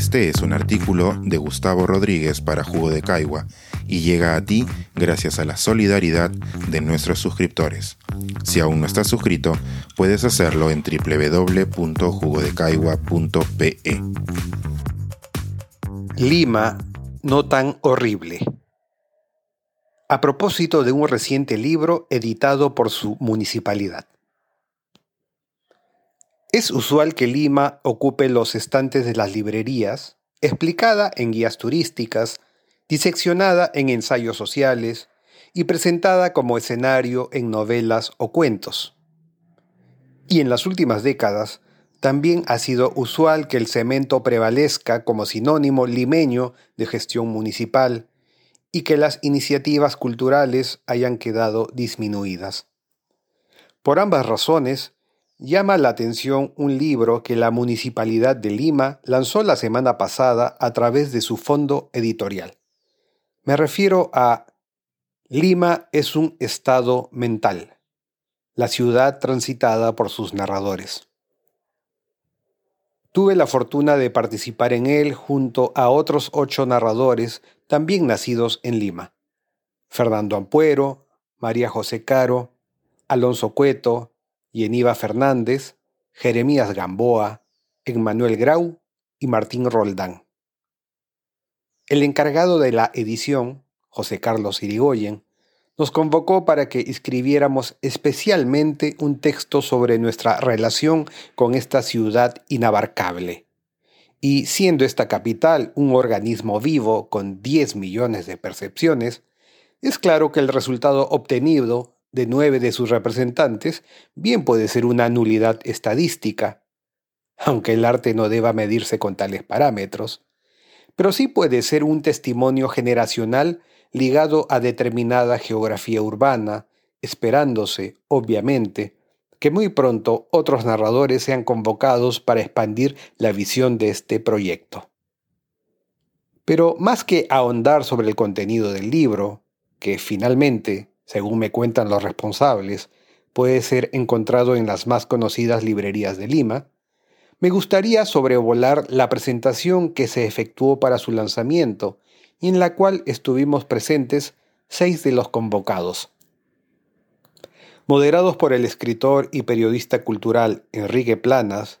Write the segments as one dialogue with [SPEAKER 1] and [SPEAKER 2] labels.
[SPEAKER 1] Este es un artículo de Gustavo Rodríguez para Jugo de Caigua y llega a ti gracias a la solidaridad de nuestros suscriptores. Si aún no estás suscrito, puedes hacerlo en www.jugodecaigua.pe.
[SPEAKER 2] Lima, no tan horrible. A propósito de un reciente libro editado por su municipalidad. Es usual que Lima ocupe los estantes de las librerías, explicada en guías turísticas, diseccionada en ensayos sociales y presentada como escenario en novelas o cuentos. Y en las últimas décadas, también ha sido usual que el cemento prevalezca como sinónimo limeño de gestión municipal y que las iniciativas culturales hayan quedado disminuidas. Por ambas razones, Llama la atención un libro que la Municipalidad de Lima lanzó la semana pasada a través de su fondo editorial. Me refiero a Lima es un estado mental, la ciudad transitada por sus narradores. Tuve la fortuna de participar en él junto a otros ocho narradores también nacidos en Lima. Fernando Ampuero, María José Caro, Alonso Cueto, Yeniva Fernández, Jeremías Gamboa, Emmanuel Grau y Martín Roldán. El encargado de la edición, José Carlos Irigoyen, nos convocó para que escribiéramos especialmente un texto sobre nuestra relación con esta ciudad inabarcable. Y siendo esta capital un organismo vivo con 10 millones de percepciones, es claro que el resultado obtenido de nueve de sus representantes bien puede ser una nulidad estadística, aunque el arte no deba medirse con tales parámetros, pero sí puede ser un testimonio generacional ligado a determinada geografía urbana, esperándose, obviamente, que muy pronto otros narradores sean convocados para expandir la visión de este proyecto. Pero más que ahondar sobre el contenido del libro, que finalmente según me cuentan los responsables, puede ser encontrado en las más conocidas librerías de Lima, me gustaría sobrevolar la presentación que se efectuó para su lanzamiento y en la cual estuvimos presentes seis de los convocados. Moderados por el escritor y periodista cultural Enrique Planas,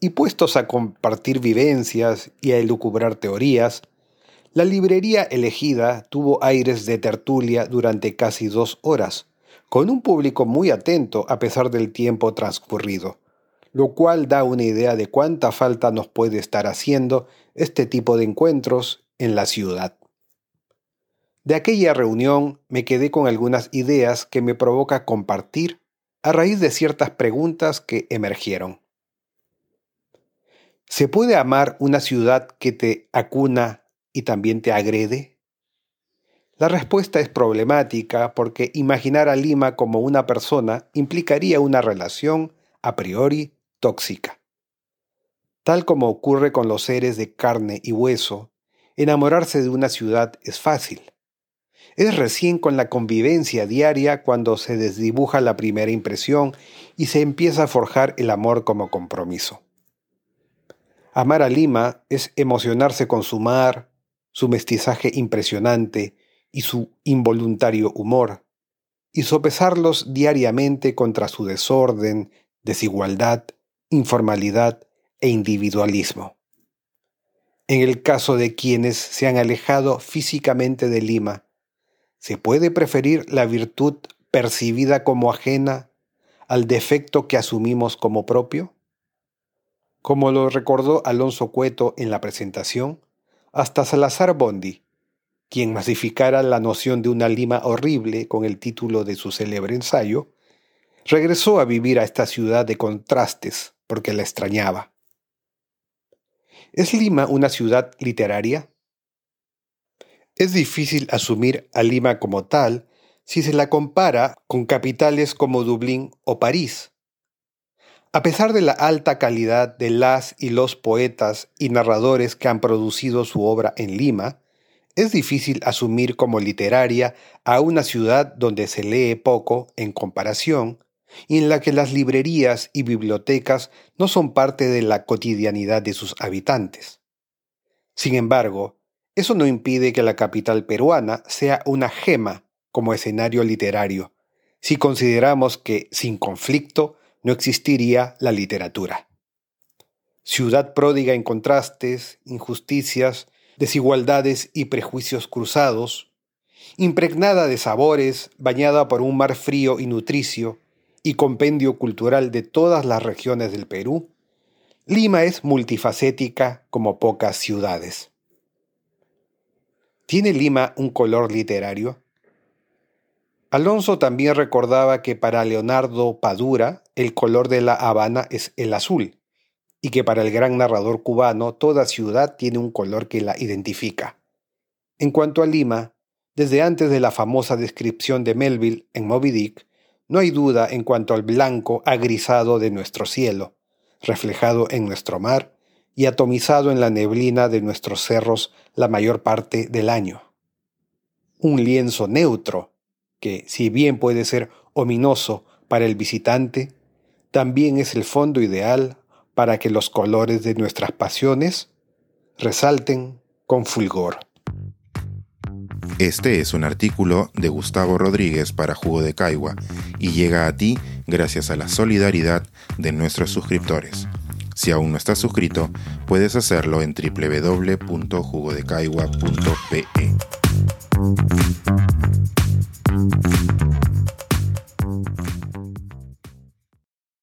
[SPEAKER 2] y puestos a compartir vivencias y a elucubrar teorías, la librería elegida tuvo aires de tertulia durante casi dos horas, con un público muy atento a pesar del tiempo transcurrido, lo cual da una idea de cuánta falta nos puede estar haciendo este tipo de encuentros en la ciudad. De aquella reunión me quedé con algunas ideas que me provoca compartir a raíz de ciertas preguntas que emergieron. ¿Se puede amar una ciudad que te acuna y también te agrede? La respuesta es problemática porque imaginar a Lima como una persona implicaría una relación a priori tóxica. Tal como ocurre con los seres de carne y hueso, enamorarse de una ciudad es fácil. Es recién con la convivencia diaria cuando se desdibuja la primera impresión y se empieza a forjar el amor como compromiso. Amar a Lima es emocionarse con su mar, su mestizaje impresionante y su involuntario humor, y sopesarlos diariamente contra su desorden, desigualdad, informalidad e individualismo. En el caso de quienes se han alejado físicamente de Lima, ¿se puede preferir la virtud percibida como ajena al defecto que asumimos como propio? Como lo recordó Alonso Cueto en la presentación, hasta Salazar Bondi, quien masificara la noción de una Lima horrible con el título de su célebre ensayo, regresó a vivir a esta ciudad de contrastes porque la extrañaba. ¿Es Lima una ciudad literaria? Es difícil asumir a Lima como tal si se la compara con capitales como Dublín o París, a pesar de la alta calidad de las y los poetas y narradores que han producido su obra en Lima, es difícil asumir como literaria a una ciudad donde se lee poco en comparación y en la que las librerías y bibliotecas no son parte de la cotidianidad de sus habitantes. Sin embargo, eso no impide que la capital peruana sea una gema como escenario literario, si consideramos que sin conflicto no existiría la literatura. Ciudad pródiga en contrastes, injusticias, desigualdades y prejuicios cruzados, impregnada de sabores, bañada por un mar frío y nutricio, y compendio cultural de todas las regiones del Perú, Lima es multifacética como pocas ciudades. ¿Tiene Lima un color literario? Alonso también recordaba que para Leonardo Padura el color de La Habana es el azul y que para el gran narrador cubano toda ciudad tiene un color que la identifica. En cuanto a Lima, desde antes de la famosa descripción de Melville en Moby Dick, no hay duda en cuanto al blanco agrisado de nuestro cielo, reflejado en nuestro mar y atomizado en la neblina de nuestros cerros la mayor parte del año. Un lienzo neutro, que si bien puede ser ominoso para el visitante, también es el fondo ideal para que los colores de nuestras pasiones resalten con fulgor.
[SPEAKER 1] Este es un artículo de Gustavo Rodríguez para Jugo de Caigua y llega a ti gracias a la solidaridad de nuestros suscriptores. Si aún no estás suscrito, puedes hacerlo en www.jugodecaigua.pe.